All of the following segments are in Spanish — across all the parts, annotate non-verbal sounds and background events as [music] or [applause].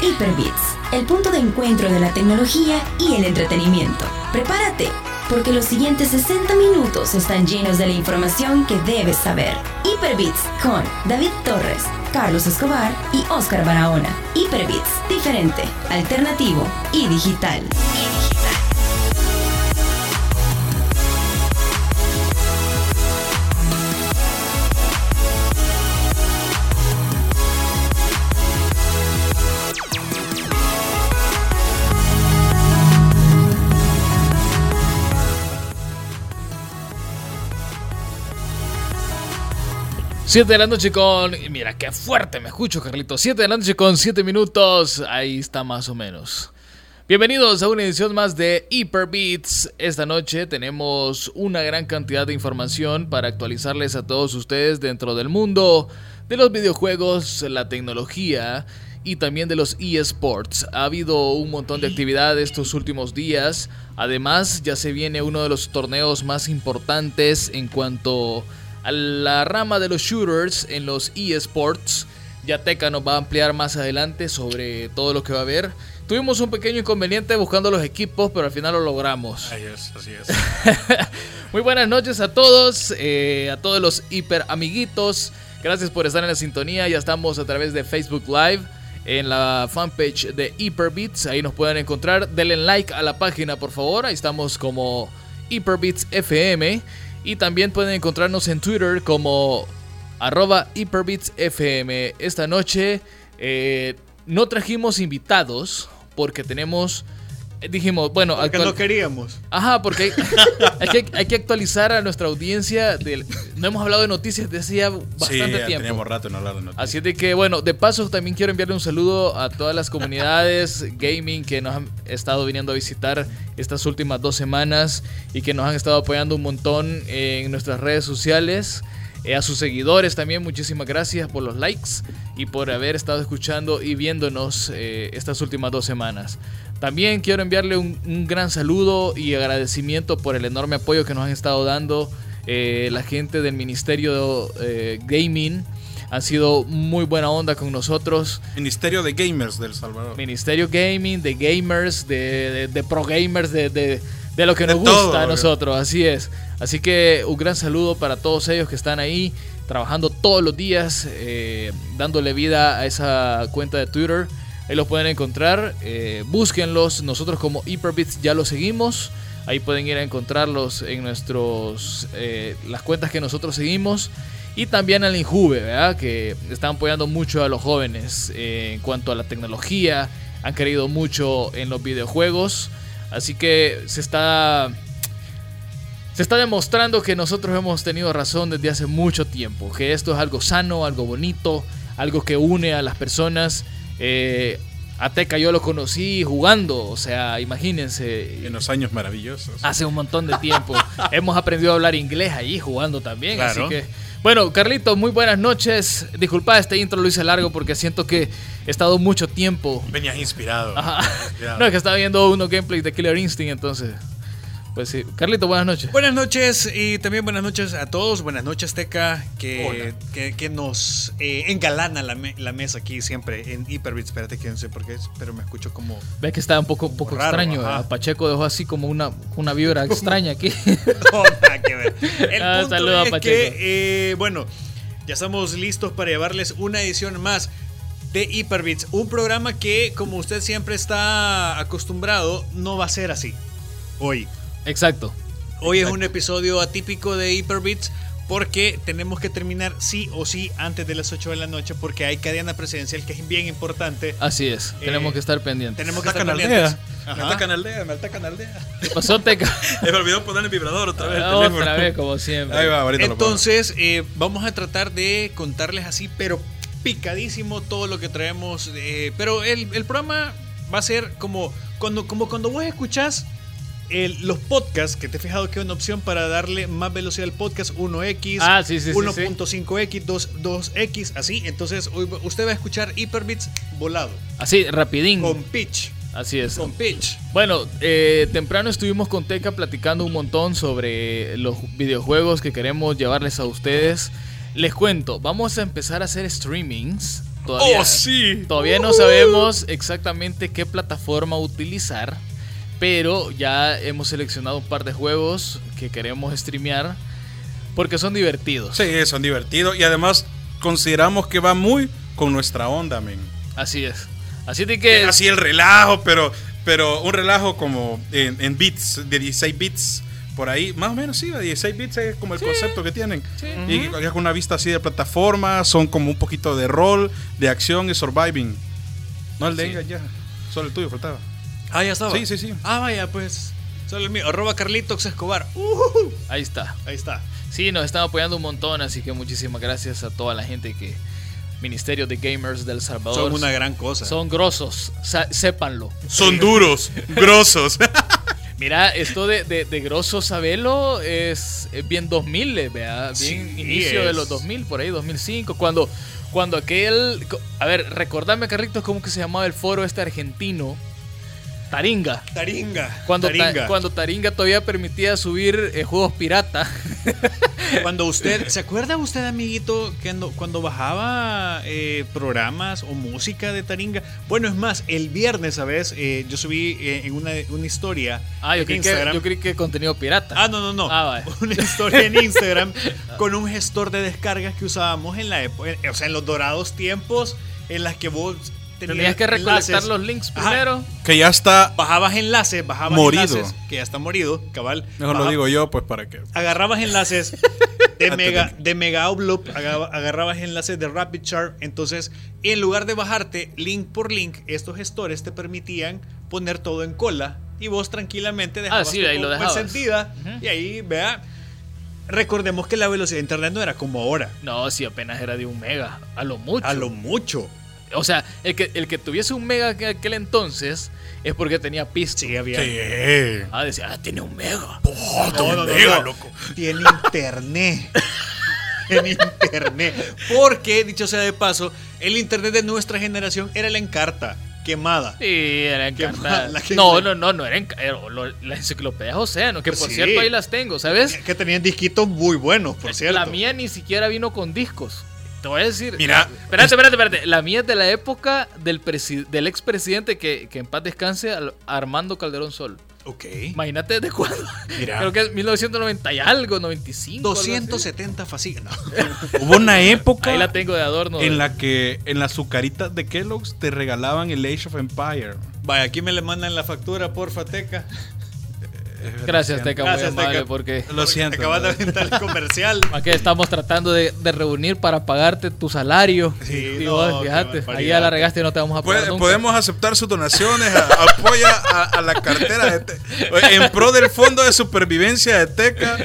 Hyperbits, el punto de encuentro de la tecnología y el entretenimiento. Prepárate, porque los siguientes 60 minutos están llenos de la información que debes saber. Hyperbits con David Torres, Carlos Escobar y Oscar Barahona. Hyperbits, diferente, alternativo y digital. Siete de la noche con. Mira qué fuerte me escucho, Carlito. Siete de la noche con siete minutos. Ahí está más o menos. Bienvenidos a una edición más de Hyper Beats. Esta noche tenemos una gran cantidad de información para actualizarles a todos ustedes dentro del mundo de los videojuegos, la tecnología y también de los eSports. Ha habido un montón de actividad estos últimos días. Además, ya se viene uno de los torneos más importantes en cuanto la rama de los shooters en los eSports. Ya Teca nos va a ampliar más adelante sobre todo lo que va a haber. Tuvimos un pequeño inconveniente buscando los equipos, pero al final lo logramos. Así es, así es. [laughs] Muy buenas noches a todos, eh, a todos los hiper amiguitos. Gracias por estar en la sintonía. Ya estamos a través de Facebook Live en la fanpage de Hyperbeats. Ahí nos pueden encontrar. Denle like a la página, por favor. Ahí estamos como Hyperbeats FM. Y también pueden encontrarnos en Twitter como arroba HyperbeatsFM. Esta noche eh, no trajimos invitados porque tenemos... Dijimos, bueno, Porque actual- no queríamos. Ajá, porque hay, [laughs] hay que, hay que actualizar a nuestra audiencia. del- no hemos hablado de noticias desde ya bastante sí, ya tiempo. teníamos rato en hablar de noticias. Así es de que, bueno, de paso también quiero enviarle un saludo a todas las comunidades gaming que nos han estado viniendo a visitar estas últimas dos semanas y que nos han estado apoyando un montón en nuestras redes sociales. Eh, a sus seguidores también, muchísimas gracias por los likes y por haber estado escuchando y viéndonos eh, estas últimas dos semanas. También quiero enviarle un, un gran saludo y agradecimiento por el enorme apoyo que nos han estado dando eh, la gente del Ministerio eh, Gaming han sido muy buena onda con nosotros. Ministerio de Gamers del Salvador. Ministerio Gaming, de gamers, de, de- de pro gamers, de, de- de lo que De nos todo, gusta a nosotros, así es. Así que un gran saludo para todos ellos que están ahí trabajando todos los días, eh, dándole vida a esa cuenta de Twitter. Ahí los pueden encontrar, eh, búsquenlos. Nosotros como Hyperbits ya los seguimos. Ahí pueden ir a encontrarlos en nuestros eh, las cuentas que nosotros seguimos. Y también al Injuve, ¿verdad? Que están apoyando mucho a los jóvenes eh, en cuanto a la tecnología. Han querido mucho en los videojuegos. Así que se está. Se está demostrando que nosotros hemos tenido razón desde hace mucho tiempo. Que esto es algo sano, algo bonito, algo que une a las personas. Eh, a Teca yo lo conocí jugando. O sea, imagínense. En los años maravillosos. Hace un montón de tiempo. [laughs] Hemos aprendido a hablar inglés ahí jugando también. Claro. Así que, bueno, Carlito, muy buenas noches. Disculpa, este intro lo hice largo porque siento que he estado mucho tiempo. Venías inspirado. Ajá. Inspirado. [laughs] No, es que estaba viendo unos gameplays de Killer Instinct, entonces. Pues sí. Carlito, buenas noches. Buenas noches y también buenas noches a todos. Buenas noches, Teca, que, que, que nos eh, engalana la, me- la mesa aquí siempre en Hyperbits. Espérate que no sé por qué, pero me escucho como. Ves que está un poco, un poco Raro, extraño. Pacheco dejó así como una, una vibra [laughs] extraña aquí. [laughs] No, nada que ver. El Ah, punto saludo es Pacheco. que, eh, bueno, ya estamos listos para llevarles una edición más de Hyperbits. Un programa que, como usted siempre está acostumbrado, no va a ser así. Hoy. Exacto. Hoy es un episodio atípico de Hyperbits porque tenemos que terminar sí o sí antes de las 8 de la noche porque hay cadena presidencial que es bien importante. Así es. Tenemos Eh, que estar pendientes. Tenemos que Me estar atacan pendientes. Me Ajá. atacan aldea, me atacan aldea. ¿Qué pasó, Teca? [laughs] Me olvidó poner el vibrador otra vez. el Otra teléfono. vez, como siempre. Ahí va, ahorita lo pongo. Entonces, eh, vamos a tratar de contarles así, pero picadísimo todo lo que traemos. eh, pero el, el programa va a ser como cuando, como cuando vos escuchás el- los podcasts, que te he fijado que es una opción para darle más velocidad al podcast, 1X, Ah, sí, sí, sí, 1.5X, 2, 2X, así. Entonces, usted va a escuchar Hyperbits volado, Así, rapidín. con pitch, Así es. con pitch. Bueno, eh, temprano estuvimos con Teca platicando un montón sobre los videojuegos que queremos llevarles a ustedes. Les cuento, vamos a empezar a hacer streamings Todavía, ¡Oh, sí! Todavía no sabemos exactamente qué plataforma utilizar, pero ya hemos seleccionado un par de juegos que queremos streamear porque son divertidos. Sí, son divertidos y además consideramos que va muy con nuestra onda, men. Así es. Así de que Así el relajo, pero, pero un relajo como en, en bits, de 16 bits. Por ahí, más o menos sí, de 16 bits es como el concepto que tienen. Y ya con una vista así de plataforma, son como un poquito de rol, de acción y surviving. No el de Sí. ella ya, solo el tuyo faltaba. Ah, ya estaba. Sí, sí, sí. Ah, vaya, pues. Solo el mío. Arroba Carlitos Escobar. Uh, ahí está. ahí está. Sí, nos están apoyando un montón, así que muchísimas gracias a toda la gente que Ministerio de Gamers del Salvador Son una gran cosa. son grosos, sépanlo. Son [laughs] duros, grosos. [laughs] Mira, esto de, de, de grosso sabelo es, es bien 2000, eh, vea, bien Sí, inicio de los 2000, por ahí 2005, cuando, cuando aquel, a ver, recordame Carlitos cómo que se llamaba el foro este argentino, Taringa. Taringa. Cuando Ta- Taringa. cuando Taringa todavía permitía subir eh, juegos pirata. [laughs] Cuando usted, ¿se acuerda usted, amiguito, que ando- cuando bajaba eh, programas o música de Taringa? Bueno, es más, el viernes, ¿sabes? Eh, yo subí en una, una historia Ah, yo en creí, que, Instagram. yo creí que contenido pirata. Ah, no, no, no. Ah, vaya. [laughs] Una historia en [laughs] Instagram con un gestor de descargas que usábamos en la época, o sea, en los dorados tiempos en las que vos tenías, Tenías que recolectar enlaces. los links Ajá. primero. que ya está, Bajabas enlaces, bajabas Morido. enlaces, que ya está morido, cabal. mejor lo digo yo, pues para que... agarrabas enlaces [laughs] de mega de mega Outlook, aga- agarrabas enlaces de Rapid Chart, entonces en lugar de bajarte link por link, estos gestores te permitían poner todo en cola y vos tranquilamente dejabas Ah, sí, ahí lo dejabas. encendida Ujú. y ahí, vea, recordemos que la velocidad de internet no era como ahora, No, si apenas era de un mega, a lo mucho. a lo mucho. O sea, el que, el que tuviese un mega en aquel entonces es porque tenía pista. Sí, había Sí. Ah, decía, ah, tiene un mega. Oh, No, no, no, mega, no. loco. Tiene internet. [laughs] Tiene internet. Porque, dicho sea de paso, el internet de nuestra generación era la encarta, quemada. Sí, era qué No, no, no, no era era lo- la enciclopedia Océano, que por Sí. cierto ahí las tengo, ¿sabes? Que tenían disquitos muy buenos, por cierto. La mía ni siquiera vino con discos. Te voy a decir. Mira, Espérate, espérate, espérate. La mía es de la época del, presi- del expresidente que, que en paz descanse, Armando Calderón Sol. Ok. Imagínate de cuándo. Mira. Creo que es 1990 y algo, 95. algo así. 270 fascículos. [laughs] Hubo una época Ahí la tengo de adorno. en la que en las azucaritas de Kellogg's te regalaban el Age of Empire. Vaya, aquí me le mandan la factura, porfa, Teca. Gracias, Teca, muy Gracias, amable, Teca. porque Lo siento. Te acabas de aventar el comercial. [laughs] aquí estamos tratando de, de reunir para pagarte tu salario. Sí, y no, vos, qué fíjate, ahí ya la regaste y no te vamos a pagar Puede- nunca. podemos aceptar sus donaciones, a- apoya a, a la cartera de Te- en pro del fondo de supervivencia de Teca.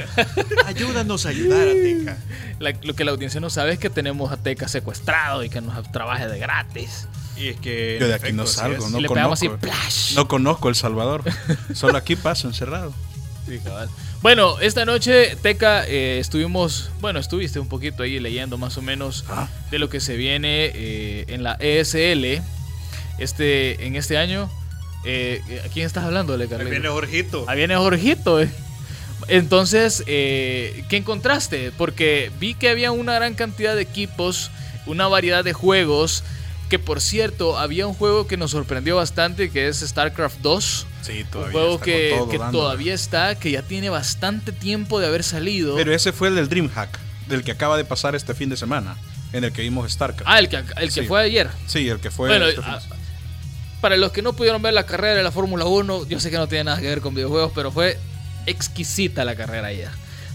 Ayúdanos a ayudar a Teca. La- lo que la audiencia no sabe es que tenemos a Teca secuestrado y que nos trabaje de gratis. Y es que. Yo de aquí efecto, no así salgo, no le pegamos así, conozco. ¡plash! No conozco El Salvador. Solo aquí paso encerrado. Sí, cabal. Bueno, esta noche, Teca, eh, estuvimos, bueno, estuviste un poquito ahí leyendo más o menos Ah. de lo que se viene eh, en la ESL este, en este año. Eh, ¿A quién estás hablando, Ahí Carlitos? viene Jorgito. Ahí viene Jorgito. eh. Entonces, eh, ¿qué encontraste? Porque vi que había una gran cantidad de equipos, una variedad de juegos. Que por cierto, había un juego que nos sorprendió bastante, que es StarCraft 2. Sí, un juego que, que todavía está, que ya tiene bastante tiempo de haber salido. Pero ese fue el del DreamHack, del que acaba de pasar este fin de semana, en el que vimos StarCraft. ah, el que, el que Sí. fue ayer. Sí, el que fue. bueno, este para los que no pudieron ver la carrera de la Fórmula 1, yo sé que no tiene nada que ver con videojuegos, pero fue exquisita la carrera ayer.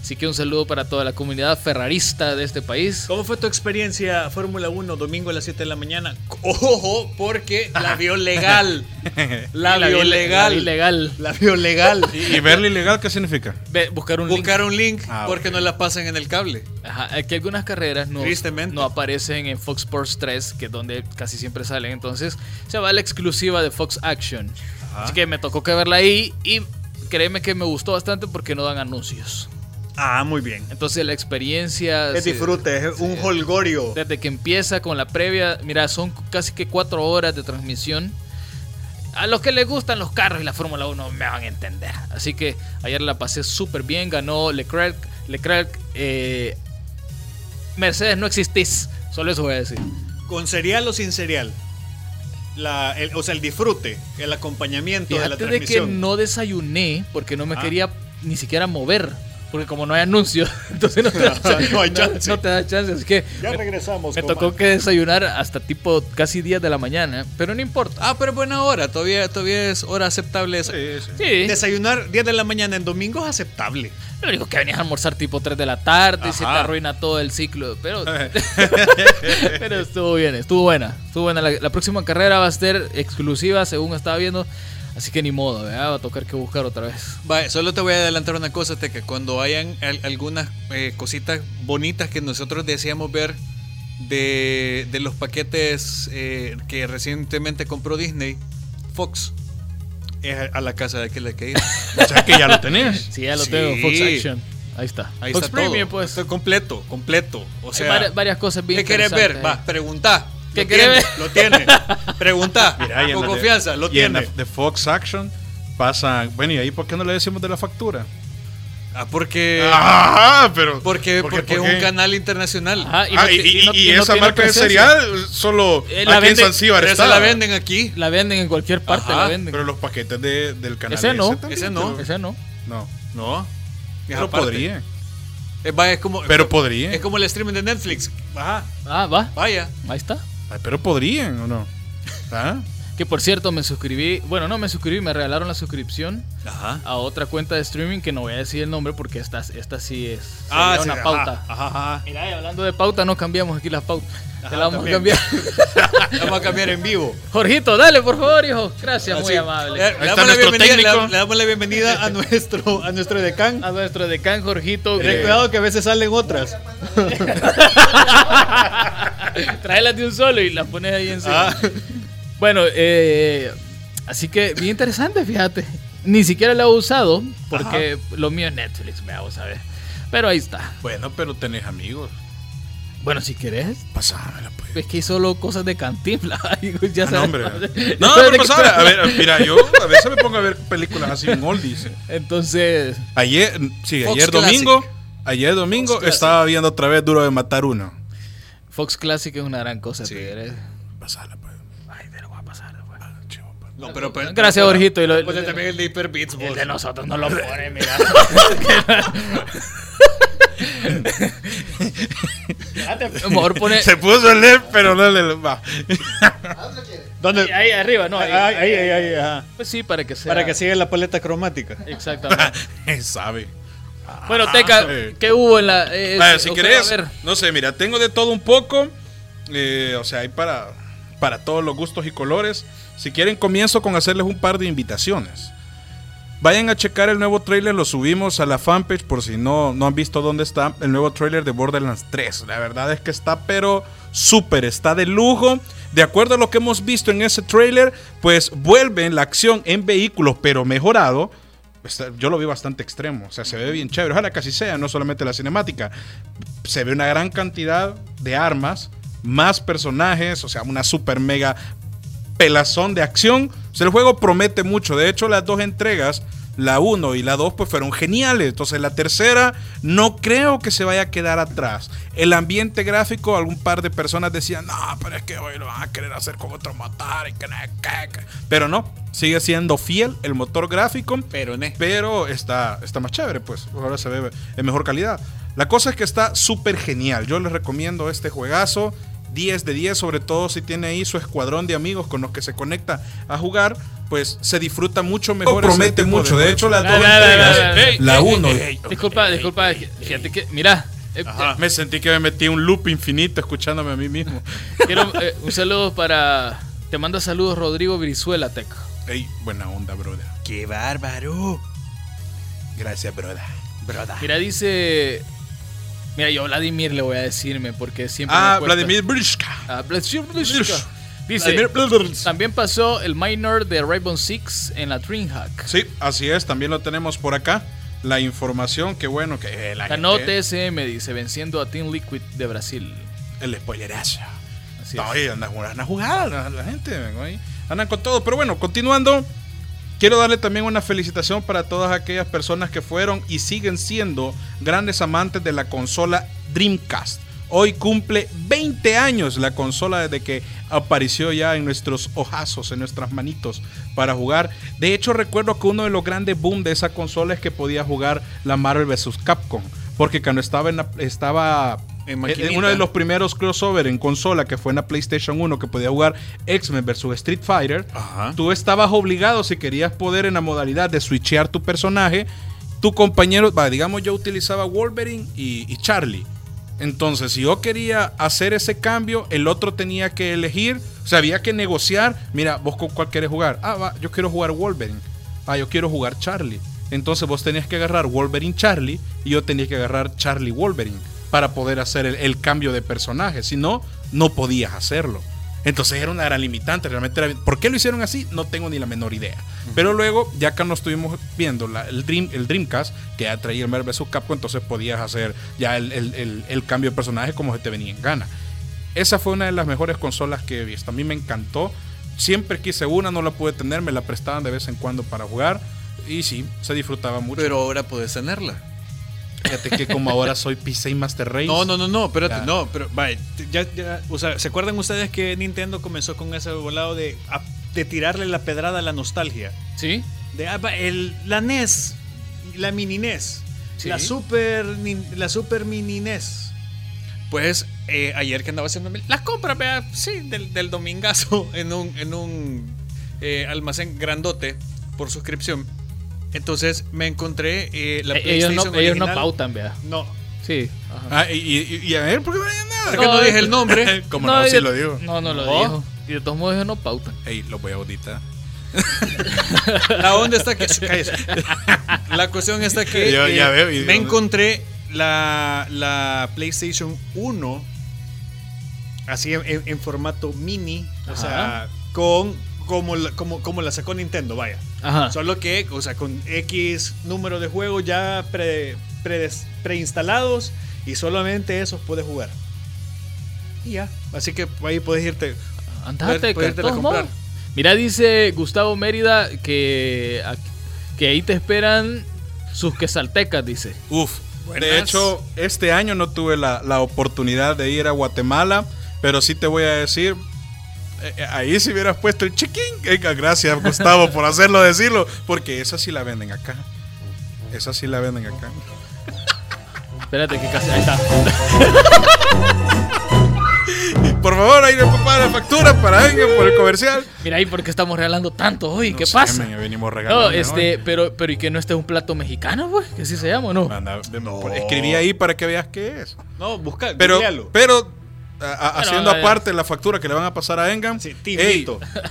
Así que un saludo para toda la comunidad ferrarista de este país. ¿Cómo fue tu experiencia Fórmula 1 domingo a las 7 de la mañana? [laughs] Ojo, porque la vio legal. [laughs] La vi- vio La vi legal. legal. La vio legal. [laughs] ¿Y verlo ilegal qué significa? Ve, buscar un link. Buscar un link Ah, porque no la pasan en el cable. Ajá, aquí algunas carreras no, no aparecen en Fox Sports 3, que es donde casi siempre salen. Entonces se va a la exclusiva de Fox Action. Así que me tocó que verla ahí y créeme que me gustó bastante porque no dan anuncios. Ah, muy bien. Entonces la experiencia... Es disfrute, es un holgorio. Desde que empieza con la previa, mira, son casi que cuatro horas de transmisión. A los que les gustan los carros y la Fórmula 1 me van a entender. Así que ayer la pasé súper bien, ganó Leclerc. Leclerc, eh, Mercedes no existís, solo eso voy a decir. con cereal o sin cereal. La, el- o sea, el disfrute, el acompañamiento de la Fíjate de que no desayuné porque no me Ajá. quería ni siquiera mover. Porque como no hay anuncios, [laughs] entonces no te, da, [laughs] No hay chance. no te da chance. Así que Ya me- regresamos. me coma. tocó que desayunar hasta tipo casi 10 de la mañana. Pero no importa. Ah, pero es buena hora. Todavía, todavía es hora aceptable. Sí, sí. Sí. Desayunar 10 de la mañana en domingo es aceptable. Lo único que venías a almorzar tipo 3 de la tarde y se te Ajá. arruina todo el ciclo. Pero, [laughs] pero estuvo bien, estuvo buena. Estuvo buena. La, la próxima carrera va a ser exclusiva, según estaba viendo. Así que ni modo, ¿verdad? va a tocar que buscar otra vez. Va, solo te voy a adelantar una cosa, Teca. Cuando hayan al- algunas eh, cositas bonitas que nosotros deseamos ver de, de los paquetes eh, que recientemente compró Disney, Fox, es a, a la casa de aquel que ir. [laughs] O sea que ya lo tenés. Sí, ya lo Sí. tengo, Fox Action. Ahí está. Ahí Fox está Premium, todo. pues. Está completo, completo. O Hay sea, varias, varias cosas bien ¿qué querés ver? Va, preguntá. ¿Qué tiene, ver? Lo tiene. [laughs] Preguntá. Mira, y en con la de- confianza, lo y en la tiene. de Fox Action pasan. Bueno, ¿y ahí por qué no le decimos de la factura? Ah, porque, Ah, pero. porque, ¿por qué, porque por es un canal internacional. Ajá, Ah, no y, ti- y- no- y no esa marca de cereal solo Eh, la aquí en vende- Zanzíbar está. esa la venden aquí. La venden en cualquier parte, Ajá, la venden. Pero los paquetes de- del canal Ese no, también, ese no. pero- Ese no. No. No. Es Pero aparte. podría. Eh, va, es como, Pero podría. Es como el streaming de Netflix. Ajá. Ah, va. Vaya. Ahí está. Pero podrían, ¿o no? ¿Ah? Que por cierto, me suscribí. Bueno, no me suscribí, me regalaron la suscripción Ajá. a otra cuenta de streaming que no voy a decir el nombre porque esta, esta sí es Ah, sí, una ajá, pauta. Ajá. Mira, y hablando de pauta, no cambiamos aquí las pautas. Te la vamos también. a cambiar. [laughs] Vamos a cambiar en vivo. Jorgito, dale, por favor, hijo. Gracias, muy amable. Le, le damos la bienvenida, le- le damos la bienvenida a nuestro, a nuestro decán. A nuestro decán Jorgito. Ten cuidado que a veces salen otras. [laughs] Tráelas de un solo y las pones ahí encima. Ah. Bueno, eh, así que bien interesante, fíjate. Ni siquiera la he usado porque lo mío es Netflix, me hago saber. Pero ahí está. Bueno, pero tenés amigos. Bueno, si querés, Pasámela, pues. es que hay solo cosas de cantinflas. [laughs] ya Ah, no, sabes. hombre. No, sabes de pero pasámela. A ver, mira, yo a veces me pongo a ver películas así en oldies. Entonces, Ayer, sí, Fox ayer Classic. domingo, ayer domingo estaba viendo otra vez Duro de Matar Uno. Fox Classic es una gran cosa. Sí. Pasala, No, pero, pero- Gracias, Jorgito. Y lo- Ponle también el de Hyper Beats, el de nosotros no lo [laughs] pone, mira. Fíjate, [laughs] Mejor pone Se puso a leer, pero no le va. ¿Dónde? ahí arriba, no. Ahí, Ahí, ahí, ahí, ahí, ajá. Pues sí, para que sea. Para que siga la paleta cromática. Exactamente. Él [laughs] sabe. Bueno, Teca, sí. ¿qué hubo en la. eh, Vaya, eh, si querés, ver. no sé, mira, tengo de todo un poco. eh, o sea, hay para, para todos los gustos y colores. Si quieren, comienzo con hacerles un par de invitaciones. Vayan a checar el nuevo trailer, lo subimos a la fanpage por si no, no han visto dónde está el nuevo trailer de Borderlands 3. La verdad es que está pero súper, está de lujo. De acuerdo a lo que hemos visto en ese trailer, pues vuelve la acción en vehículos, pero mejorado. Está- Yo lo vi bastante extremo, o sea, se ve bien chévere. Ojalá casi sea, no solamente la cinemática. Se ve una gran cantidad de armas, más personajes, o sea, una super mega pelazón de acción. O sea, el juego promete mucho. De hecho, las dos entregas, la 1 y la 2, pues fueron geniales. Entonces, la tercera no creo que se vaya a quedar atrás. El ambiente gráfico, algún par de personas decían, no, pero es que hoy lo van a querer hacer con otro motor y que no que- que". Pero no, sigue siendo fiel el motor gráfico. Pero, ne. Pero está, está más chévere, pues. Ahora se ve en mejor calidad. La cosa es que está súper genial. Yo les recomiendo este juegazo. 10 de 10, sobre todo si tiene ahí su escuadrón de amigos con los que se conecta a jugar, pues se disfruta mucho mejor. ese promete mucho. De hecho, las La, dos la, la, entregas, la, la, la ey, uno. ey, ey, Disculpa, disculpa. Fíjate que, mira. eh, Ajá. Me sentí que me metí en un loop infinito escuchándome a mí mismo. Quiero eh, un saludo para. Te manda saludos Rodrigo Brizuela, Teca. Ey, buena onda, brother. ¡Qué bárbaro! Gracias, brother. Broda. Mira, dice. Mira, yo Vladimir le voy a decirme porque siempre. Ah, me. Vladimir Brishka. Ah, Vladimir Brishka. Dice, Vladimir también pasó el minor de Rainbow Six en la Dreamhack. Sí, así es, también lo tenemos por acá. La información, que bueno, que eh, la Ganó gente- TSM, dice, venciendo a Team Liquid de Brasil. El spoilerazo. Así No, es. oye, anda, anda a jugar la, gente. Andan con todo. Pero bueno, continuando, quiero darle también una felicitación para todas aquellas personas que fueron y siguen siendo grandes amantes de la consola Dreamcast Hoy cumple 20 años la consola desde que apareció ya en nuestros ojazos, en nuestras manitos para jugar. De hecho, recuerdo que uno de los grandes boom de esa consola es que podía jugar la Marvel vs. Capcom. Porque cuando estaba en la- estaba En en maquinita. uno de los primeros crossover en consola que fue en la PlayStation 1 que podía jugar X-Men vs Street Fighter, Ajá. tú estabas obligado si querías poder en la modalidad de switchear tu personaje, tu compañero, va, digamos yo utilizaba Wolverine y, y Charlie. Entonces, si yo quería hacer ese cambio, el otro tenía que elegir, o sea, había que negociar, mira, vos con cuál querés jugar. Ah, va, yo quiero jugar Wolverine. Ah, yo quiero jugar Charlie. Entonces vos tenías que agarrar Wolverine Charlie y yo tenía que agarrar Charlie Wolverine para poder hacer el, el cambio de personaje. Si no, no podías hacerlo. Entonces era una gran limitante, realmente era... ¿Por qué lo hicieron así? No tengo ni la menor idea. Pero luego, ya que nos estuvimos viendo la- el, Dream, el Dreamcast, que ya traía el Marvel vs. Capcom, entonces podías hacer ya el- el cambio de personaje como se te venía en gana. Esa fue una de las mejores consolas que he visto. A mí me encantó. Siempre quise una, no la pude tener, me la prestaban de vez en cuando para jugar. Y sí, se disfrutaba mucho. Pero ahora puedes tenerla. Fíjate que como ahora soy PC Master Race. No, no, no, no, espérate, Ya. no, pero vaya, ya, ya, o sea, ¿se acuerdan ustedes que Nintendo comenzó con ese volado de, de tirarle la pedrada a la nostalgia? ¿Sí? De ah, va, el, la NES, la mini NES, Sí. la super la super mini NES. Pues eh, ayer que andaba haciendo las compras, vea, sí, del, del domingazo en un, en un eh, almacén grandote por suscripción. Entonces me encontré eh, la Eh, ellos PlayStation no, ellos no pautan, vea. No, Sí. ajá. Ah, y, y- y a ver, ¿por qué no hay nada? porque no, No, dije el nombre. [laughs] Como no, sí lo digo. No, no lo dijo. Y de todos modos ellos no pautan. Ey, lo voy a auditar. [laughs] La onda está que. La cuestión está que. Yo ya eh, veo, y- me encontré la, la PlayStation 1 así en, en- en formato mini. O sea, con. Como la, como, como la sacó Nintendo, vaya. Ajá. Solo que, o sea, con X número de juegos ya pre, predes- preinstalados y solamente esos puedes jugar. Y ya. Así que ahí puedes irte. Andate, Puedes- puedes comprar. Mira, dice Gustavo Mérida que, que ahí te esperan sus quesaltecas, dice. Uf. Buenas. De hecho, este año no tuve la, la oportunidad de ir a Guatemala, pero sí te voy a decir, ahí si hubieras puesto el chiquín. Eh, gracias, Gustavo, por hacerlo decirlo, porque esa sí la venden acá. Esa sí la venden acá. Espérate que casi. Ahí está. [laughs] Por favor, ahí le papá la factura para venga por el comercial. Mira ahí porque estamos regalando tanto hoy. No ¿Qué sé, pasa? men, venimos regalando. No, este, pero, pero y que no este es un plato mexicano, pues, que así se llama, ¿o ¿no? Anda, por- escribí ahí para que veas qué es. No, busca, Pero, googlealo. pero a- a- Bueno, haciendo aparte la factura que le van a pasar a Engam, Sí,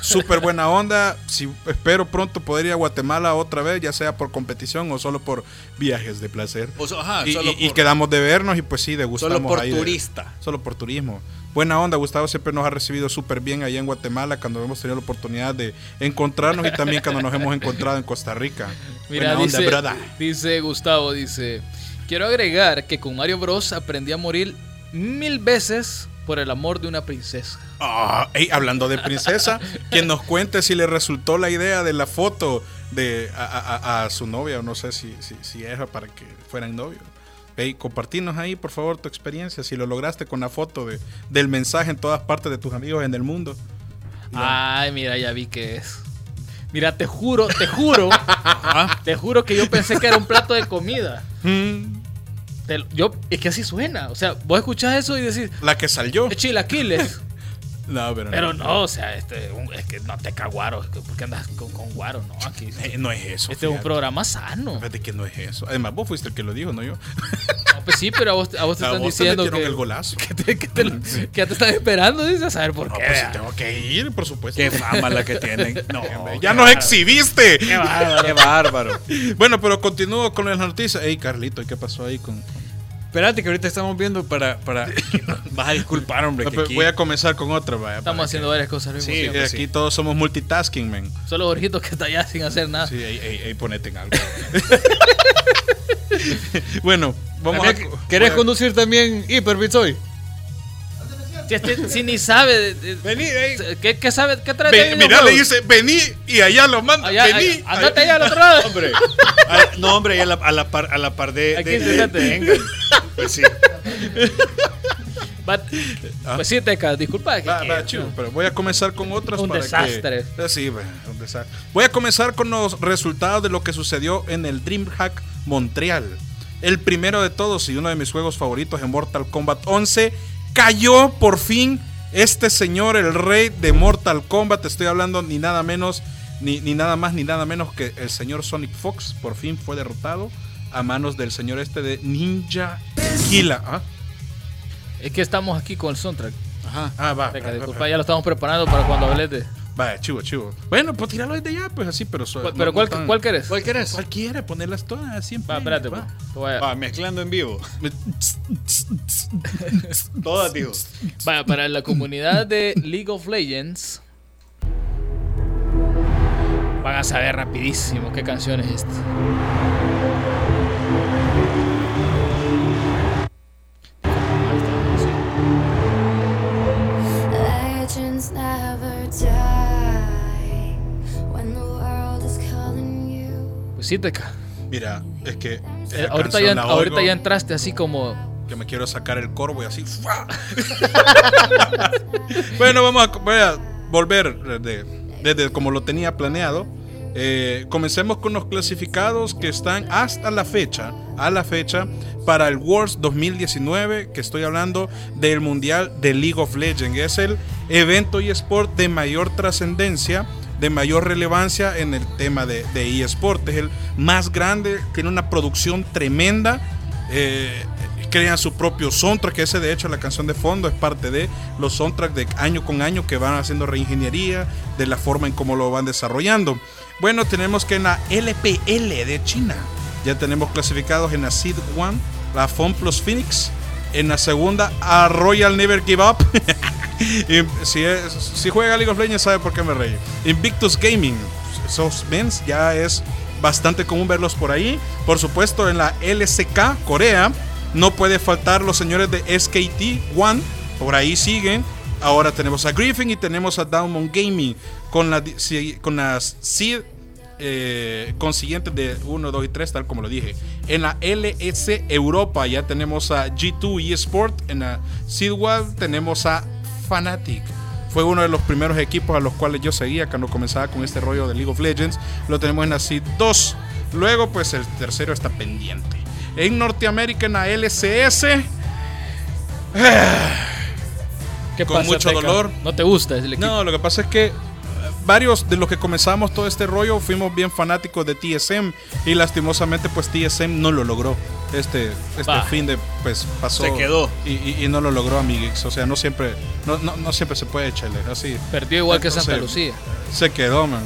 súper buena onda. Si, espero pronto poder ir a Guatemala otra vez, ya sea por competición o solo por viajes de placer. O so- ajá, y, solo y- quedamos de vernos y pues sí, degustamos Solo por ahí de- turista. solo por turismo. Buena onda, Gustavo siempre nos ha recibido súper bien allá en Guatemala cuando hemos tenido la oportunidad de encontrarnos y también cuando nos hemos encontrado en Costa Rica. Mira, Buena onda, dice, brother. dice Gustavo, dice, quiero agregar que con Mario Bros aprendí a morir mil veces por el amor de una princesa. Ah, ey, hablando de princesa, [laughs] quien nos cuente si le resultó la idea de la foto de a, a- a- a su novia, o no sé si, si, si era para que fueran novios. Ey, compartirnos ahí, por favor, tu experiencia, si lo lograste con la foto de, del mensaje en todas partes de tus amigos en el mundo. Ay, mira, ya vi que es. Mira, te juro, te juro, [laughs] te juro que yo pensé que era un plato de comida. Te yo, es que así suena. O sea, vos escuchás eso y decís, la que salió. "Es chilaquiles. [laughs] No, pero, Pero no, o sea, este, un- es que no te caguaro. ¿Por qué andas con, con guaro? No, aquí. Eh, no es eso. Este es un programa sano. Fíjate que no es eso. Además, vos fuiste el que lo dijo, no yo. No, pues sí, pero a vos, a vos te A están vos te diciendo metieron que, el golazo. que, te, que, te, que ya te están esperando. Dices, a saber por No, qué. pues sí tengo que ir, por supuesto. Qué fama la que tienen. No, [laughs] ya nos bárbaro. exhibiste. Qué bárbaro. Qué bárbaro. Bueno, pero continúo con las noticias. Ey, Carlito, ¿y qué pasó ahí con.? Espérate que ahorita estamos viendo para. para [laughs] vas a disculpar, hombre. No, que aquí- Voy a comenzar con otra, vaya. Estamos para haciendo varias cosas al mismo Sí, tiempo. que- sí. Aquí todos somos multitasking, man. Solo Jorgito que está allá sin hacer nada. Sí, ey, ponete en algo. [laughs] [laughs] bueno, vamos a. También, ¿Querés conducir también Hyperbits hoy? Si, este- si ni sabe. Vení, ey. ¿Qué, qué sabe? ¿Qué trae Ve- de mira, le dice, vení y allá lo manda. Allá, vení. allá, andate allá. al otro lado. [laughs] Hombre. A- no, hombre, ahí a la, a la par, a la par de. Aquí, de- de- de. Pues sí. Va- Pues sí, Teca, disculpa. que- Va, que- va, chivo, pero voy a comenzar con otras Un para desastre. que- Eh, sí, va, un desastre. Voy a comenzar con los resultados de lo que sucedió en el DreamHack Montreal. El primero de todos y uno de mis juegos favoritos en Mortal Kombat 11 cayó por fin este señor, el rey de Mortal Kombat. Estoy hablando ni nada menos, ni, ni nada más, ni nada menos que el señor Sonic Fox. Por fin fue derrotado a manos del señor este de Ninja Killa. ¿Ah? Es que estamos aquí con el soundtrack. Ajá. Ah, va. Va, disculpa, va. ya lo estamos preparando para cuando hables de. Vaya, chivo, chivo. Bueno, pues tirarlo desde ya, pues así, pero. ¿Cuál- no- Pero no ¿cuál, tan- cuál querés? ¿Cuál querés? Cualquiera, ponerlas todas siempre. Va, espérate, va. pues. Va, mezclando en vivo. [laughs] Todas, dijo. Vaya, para la comunidad de League of Legends. Van a saber rapidísimo qué canción es esta. 7K. Mira, es que. Eh, ahorita, ya, entraste así como. Que me quiero sacar el corvo y así. [laughs] bueno, vamos a, voy a volver desde, desde como lo tenía planeado. Eh, comencemos con los clasificados que están hasta la fecha, a la fecha, para el Worlds 2019, que estoy hablando del Mundial de League of Legends. Es el evento y sport de mayor trascendencia de mayor relevancia en el tema de, de eSport. Es el más grande, tiene una producción tremenda. eh, crean su propio soundtrack, que ese de hecho la canción de fondo es parte de los soundtracks de año con año que van haciendo reingeniería de la forma en cómo lo van desarrollando. Bueno, tenemos que en la LPL de China ya tenemos clasificados en la Seed One, la Fun Plus Phoenix, en la segunda a Royal Never Give Up. [laughs] Si, es- si juega League of Legends sabe por qué me reí. Invictus Gaming, esos mens ya es bastante común verlos por ahí. Por supuesto en la LCK Corea no puede faltar los señores de SKT One, por ahí siguen. Ahora tenemos a Griffin y tenemos a Downmon Gaming con, la, con eh, consiguientes de 1, 2 y 3, tal como lo dije. En la LEC Europa ya tenemos a G2 eSport. En la Seedwall tenemos a Fnatic. Fue uno de los primeros equipos a los cuales yo seguía cuando comenzaba con este rollo de League of Legends. Lo tenemos en la Seed 2. Luego, pues el tercero está pendiente. En Norteamérica, en la LCS. ¿Qué Con mucho Teca? dolor. No te gusta el equipo. No, lo que pasa es que varios de los que comenzamos todo este rollo fuimos bien fanáticos de TSM y lastimosamente pues TSM no lo logró. Este, este fin de pues pasó Se quedó. y, y- y no lo logró amiguix. O sea, no siempre no, no, no siempre se puede echarle así. Perdió igual que Santa Lucía. Se quedó, man.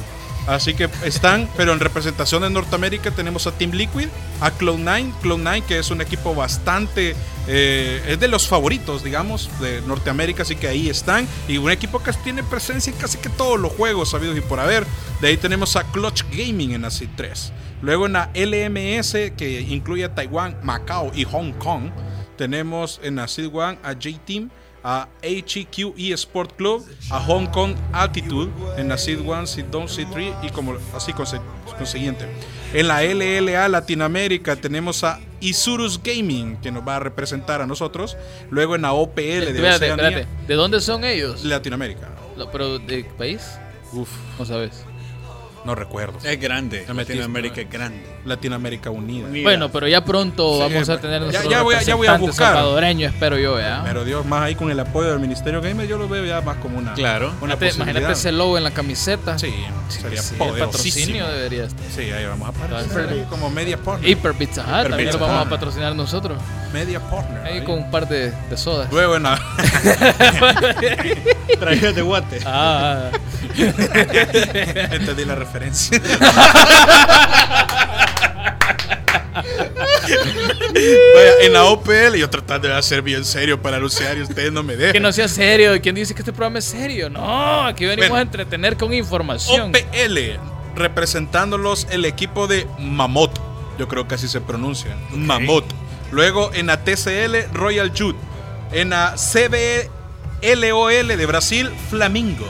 Así que están, pero en representación de Norteamérica tenemos a Team Liquid, a Cloud9, Cloud9 que es un equipo bastante, eh, es de los favoritos, digamos, de Norteamérica, así que ahí están. Y un equipo que tiene presencia en casi que todos los juegos sabidos y por haber. De ahí tenemos a Clutch Gaming en la C3. Luego en la LMS, que incluye a Taiwán, Macao y Hong Kong, tenemos en la Seed One a J-Team, a HEQ eSport Club, a Hong Kong Altitude en la Seed 1, Seed 2, Seed 3 y como así consiguiente. En la LLA Latinoamérica tenemos a Isurus Gaming que nos va a representar a nosotros. Luego en la OPL de Espérate, Oceanía, espérate. ¿De dónde son ellos? Latinoamérica. No, ¿Pero de país? Uf, No sabes. No recuerdo. Es grande. Latinoamérica es grande. Latinoamérica Unida. Unida. Bueno, pero ya pronto Sí, vamos a tener ya- voy a- ya voy a buscar. salvadoreño, espero yo, ¿ya? Pero Dios, más ahí con el apoyo del Ministerio Gamer, yo lo veo ya más como una, Claro. una Imagínate, imagínate ese logo en la camiseta. Sí, sería Sí, el patrocinio debería estar. Sí, ahí vamos a ahí como media partner. Hyper Pizza Hut, también Pizza lo vamos a patrocinar nosotros. Media partner. Ahí ahí. con un par de, de sodas. Luego en la, [laughs] [laughs] Traídas de guate. Ah, entendí la referencia. Vaya, en la OPL yo tratando de hacer bien serio para anunciar y ustedes no me que dejan. no sea serio. ¿Quién dice que este programa es serio? No, aquí venimos Bueno. a entretener con información. OPL representándolos el equipo de Mamot. Yo creo que así se pronuncia. Mamot. Luego en la TCL Royal Jude. En la CBLOL de Brasil Flamingo.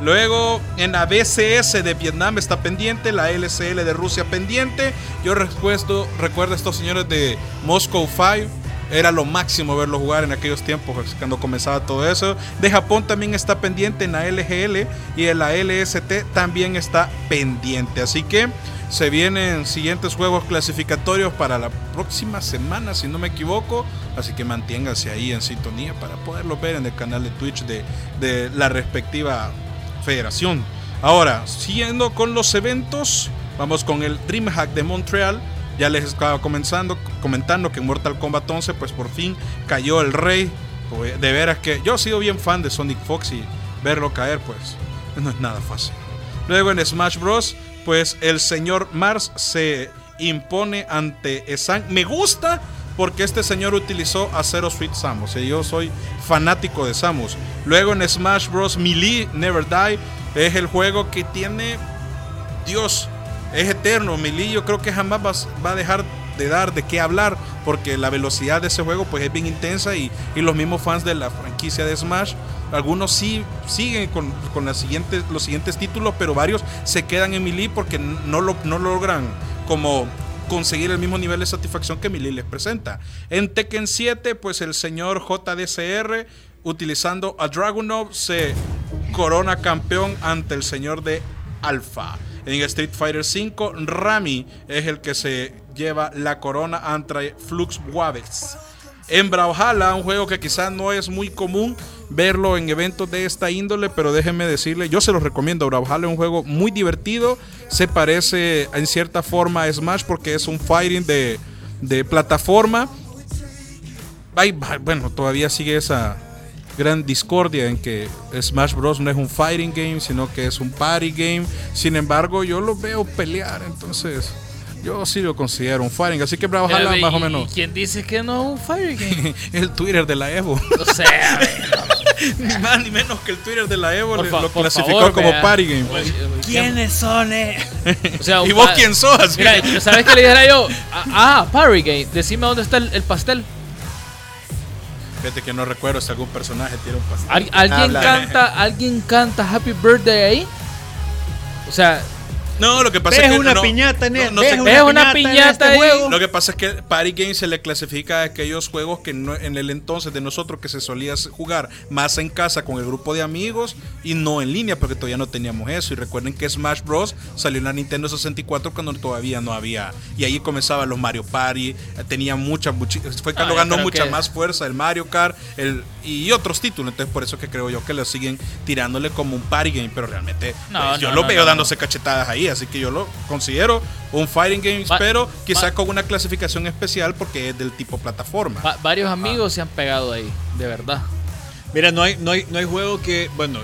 Luego en la BCS de Vietnam está pendiente, la LCL de Rusia pendiente. Yo recuerdo, a estos señores de Moscow 5, Era lo máximo verlo jugar en aquellos tiempos pues, cuando comenzaba todo eso. De Japón también está pendiente en la LGL y en la LST también está pendiente. Así que se vienen siguientes juegos clasificatorios para la próxima semana, si no me equivoco. Así que manténganse ahí en sintonía para poderlo ver en el canal de Twitch de, de la respectiva federación. Ahora, siguiendo con los eventos, vamos con el DreamHack de Montreal. Ya les estaba comenzando, comentando que en Mortal Kombat 11, pues por fin cayó el rey. Pues, De veras que yo he sido bien fan de Sonic Fox y verlo caer, pues no es nada fácil. Luego en Smash Bros, pues el señor Mars se impone ante Esan. Me gusta porque este señor utilizó a Zero Sweet Samus. Y yo soy fanático de Samus. Luego en Smash Bros. Melee Never Die es el juego que tiene. Dios, es eterno. Melee yo creo que jamás va, a dejar de dar de qué hablar porque la velocidad de ese juego pues es bien intensa y, y los mismos fans de la franquicia de Smash algunos sí siguen con, con siguientes, los siguientes títulos pero varios se quedan en Melee porque no lo, no logran como conseguir el mismo nivel de satisfacción que Melee les presenta en Tekken 7 pues el señor JDCR utilizando a Dragunov se corona campeón ante el señor de Alpha en Street Fighter 5, Rami es el que se lleva la corona ante Flux Waves. En Brawlhalla, un juego que quizás no es muy común verlo en eventos de esta índole, pero déjenme decirle, yo se los recomiendo. Brawlhalla es un juego muy divertido, se parece en cierta forma a Smash porque es un fighting de, de plataforma. Ay, bueno, todavía sigue esa, gran discordia en que Smash Bros. no es un fighting game, sino que es un party game. Sin embargo, yo lo veo pelear, entonces yo sí lo considero un fighting. Así que Bravo Pero, Jala, ¿y- más o ¿Y menos. quién dice que no es un Game? [laughs] El Twitter de la Evo. O sea, [laughs] ni más ni menos que el Twitter de la Evo le- lo clasificó favor, como vea. party game. Oye, oye, ¿Quiénes son? eh? [laughs] O sea, ¿Y vos quién sos? Mira, ¿sabes qué le dijera yo? Ah, ah, Party Game. Decime dónde está el, el pastel. Fíjate que no recuerdo si algún personaje tiene un pastel. ¿Al- ¿Alguien Habla. canta, alguien canta Happy Birthday ahí? O sea, No, lo que pasa ¿Ves es que una no- piñata en no- el- no ¿Ves una en piñata este ahí? juego? Lo que pasa es que Party Game se le clasifica a aquellos juegos que no- en el entonces de nosotros que se solía jugar más en casa con el grupo de amigos y no en línea porque todavía no teníamos eso. Y recuerden que Smash Bros. salió en la Nintendo 64 cuando todavía no había. Y ahí comenzaban los Mario Party. eh, Tenía mucha, fue Ah, ganó mucha que- más fuerza el Mario Kart el, y otros títulos. Entonces por eso que creo yo que lo siguen tirándole como un Party Game. Pero realmente No, pues, yo no, lo no, veo no, dándose cachetadas ahí. Así que yo lo considero un Fighting Game. Va- pero quizá va- con una clasificación especial porque es del tipo plataforma. va- varios amigos se han pegado ahí, de verdad. Mira, no hay, no hay, no hay juego que, bueno,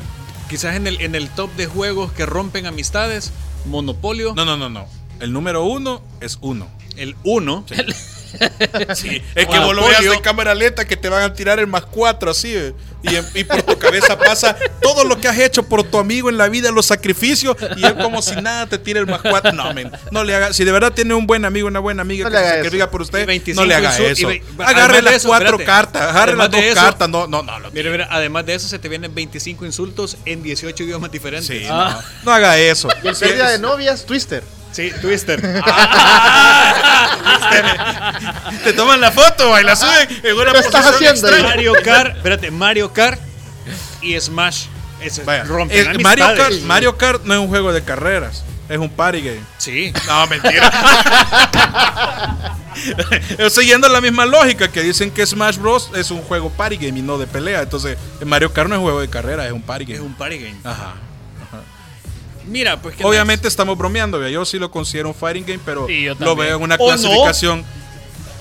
quizás en el, en el top de juegos que rompen amistades, Monopolio, No, no, no, no. El número uno es uno. el 1. Sí, [laughs] [laughs] es que vos lo veas en cámara lenta que te van a tirar el más cuatro así. eh. Y, en- y por tu cabeza pasa todo lo que has hecho por tu amigo en la vida, los sacrificios, y él como si nada te tira el más cuatro. No, men, no le haga. Si de verdad tiene un buen amigo, una buena amiga No que se sacrifica por usted, Y 25 no le haga eso. ve- Agarre las eso, cuatro espérate. cartas, agarre las Además de dos eso- cartas. No, no, no. lo- Mira, mira, además de eso se te vienen 25 insultos en 18 idiomas diferentes. Sí, Ah. no, no haga eso. Y el pérdida de novias, Twister. Sí, [laughs] Twister. Te toman la foto y la suben en una ¿Qué estás posición haciendo extraña. Mario Kart, espérate, Mario Kart y Smash. Eso Vaya, rompen Mario, amistades. Kart, Mario Kart no es un juego de carreras, es un party game. Sí. No, mentira. [laughs] Siguiendo la misma lógica que dicen que Smash Bros. es un juego party game y no de pelea. Entonces, Mario Kart no es un juego de carrera, es un party game. Es un party game. Ajá. Mira, pues que Obviamente estamos bromeando, vea, yo sí lo considero un fighting game, pero Sí, lo veo en una ¿O no? clasificación.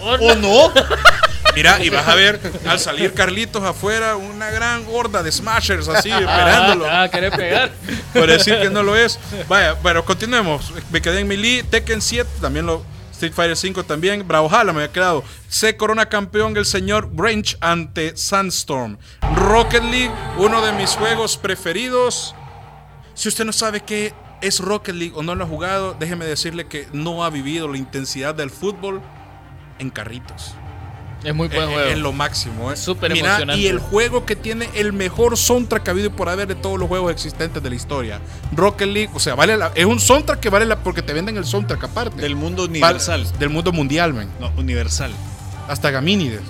¿O no? [laughs] Mira, y vas a ver al salir Carlitos afuera una gran horda de smashers así [laughs] esperándolo. Ah, ah, querés pegar. [laughs] por decir que no lo es. Vaya, pero continuemos. Me quedé en Melee, Tekken 7, también lo. Street Fighter 5 también. Brawlhalla me había quedado. Se corona campeón el señor Branch ante Sandstorm. Rocket League, uno de mis juegos preferidos. Si usted no sabe qué es Rocket League o no lo ha jugado, déjeme decirle que no ha vivido la intensidad del fútbol en carritos. Es muy buen Eh, juego. Es lo máximo, ¿eh? Súper Mira, emocionante. Y el juego que tiene el mejor soundtrack que ha habido y por haber de todos los juegos existentes de la historia. Rocket League, o sea, vale la- es un soundtrack que vale la porque te venden el soundtrack aparte. Del mundo Vale- universal. del mundo mundial, man. No, universal. hasta Gamínides.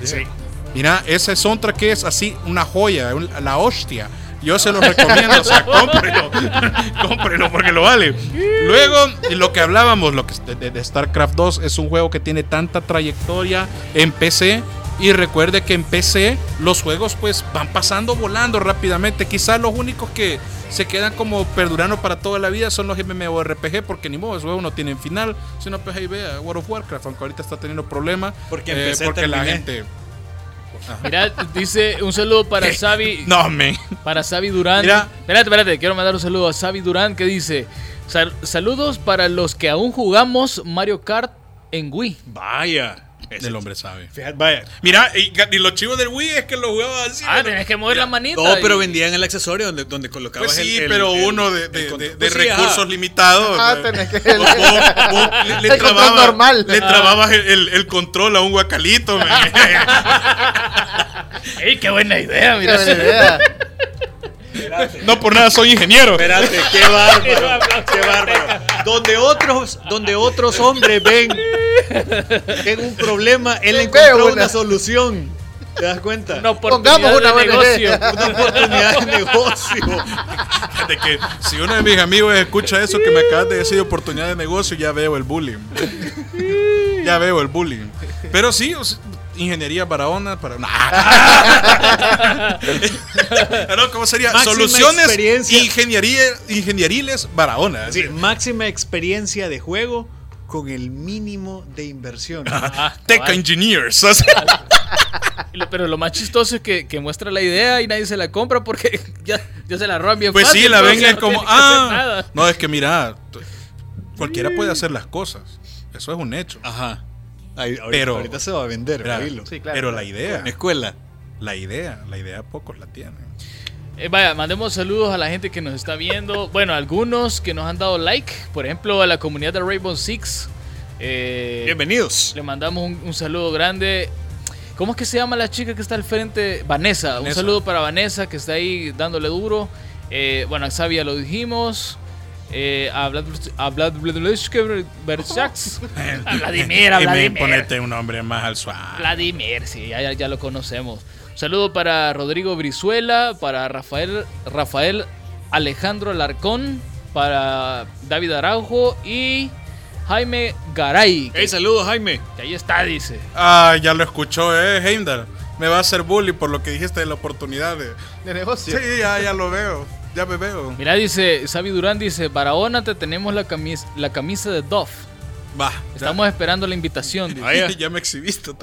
Mira, ese soundtrack es así una joya, un- la hostia. Yo se lo recomiendo, o sea, cómprelo. [laughs] cómprelo porque lo vale. Luego, lo que hablábamos lo que, de, StarCraft 2 es un juego que tiene tanta trayectoria en PC. Y recuerde que en PC los juegos pues van pasando volando rápidamente. Quizás los únicos que se quedan como perdurando para toda la vida son los MMORPG porque ni modo, esos juegos no tienen final. Si no, pues ahí vea World of Warcraft, aunque ahorita está teniendo problemas. Porque eh, porque la gente... Mira, dice un saludo para Xavi. No, men. Para Xavi Durán. Mira. Espérate, espérate, quiero mandar un saludo a Xavi Durán que dice: "Sal- Saludos para los que aún jugamos Mario Kart en Wii. Vaya. Ese- El hombre sabe. Fíjate, vaya. Mira, y, y los chivos del Wii es que lo jugaba así. Ah, ¿no? tenés que mover la manita. No, pero vendían el accesorio donde, donde colocabas Pues sí, el- el- pero el- uno de, de- control. de- de Pues sí, recursos limitados. Ah, eh. tenés que- Vos- vos- vos le, le [laughs] trababa- normal. Le trababas el, el- el control a un guacalito. [laughs] ¡Ey, qué buena idea! Qué Mira. buena idea. [laughs] no por nada soy ingeniero. Espérate, qué bárbaro, qué bárbaro. Donde otros, donde otros hombres ven, [laughs] ven un problema, él Veo encontró una- una solución. ¿Te das cuenta? Una oportunidad Pongamos una de negocio. [laughs] Una oportunidad de negocio. De que si uno de mis amigos escucha eso que me acabas de decir, oportunidad de negocio, ya veo el bullying. ya veo el bullying. Pero sí, o sea, ingeniería Barahona para. Nah. [laughs] no, ¿Cómo sería? Máxima Soluciones experiencia. ingeniería, ingenieriles Barahona. Sí, máxima experiencia de juego con el mínimo de inversión. [laughs] Ah, [laughs] Tech cabal. Engineers. [laughs] Pero lo más chistoso es que, que muestra la idea y nadie se la compra porque ya, ya se la roban bien pues fácil, sí, la ven es no como, hacer ah, no, es que mira, cualquiera puede hacer las cosas. Eso es un hecho. Ajá. Ahí- ahorita, Pero- ahorita se va a vender, Mira. Sí, claro. pero la idea, En escuela. la idea, la idea pocos la tienen. Eh, vaya, mandemos saludos a la gente que nos está viendo. Bueno, algunos que nos han dado like. Por ejemplo, a la comunidad de Rainbow Six. Eh, Bienvenidos. Le mandamos un, un saludo grande. ¿Cómo es que se llama la chica que está al frente? Vanessa. Un saludo para Vanessa que está ahí dándole duro. Eh, bueno, a Xavi ya lo dijimos. Eh, a Vlad, a Vlad. [laughs] A Vladimir, a Vladimir. ponerte un nombre más al suave. Vladimir, sí, ya- ya lo conocemos. Saludo para Rodrigo Brizuela, para Rafael, Rafael Alejandro Alarcón, para David Araujo y Jaime Garay. Que, Hey, saludos, Jaime. que ahí está, dice. Ah, ya lo escuchó, eh, Heimdall. Me va a hacer bully por lo que dijiste de la oportunidad de. De negocio. Sí, ya, ya lo veo. Ya me veo. Mira, dice, Xavi Durán dice, Barahona te tenemos la, camis- la camisa de Dove. Va. Estamos esperando la invitación. dice. Vaya. [laughs] ya me exhibiste. [laughs]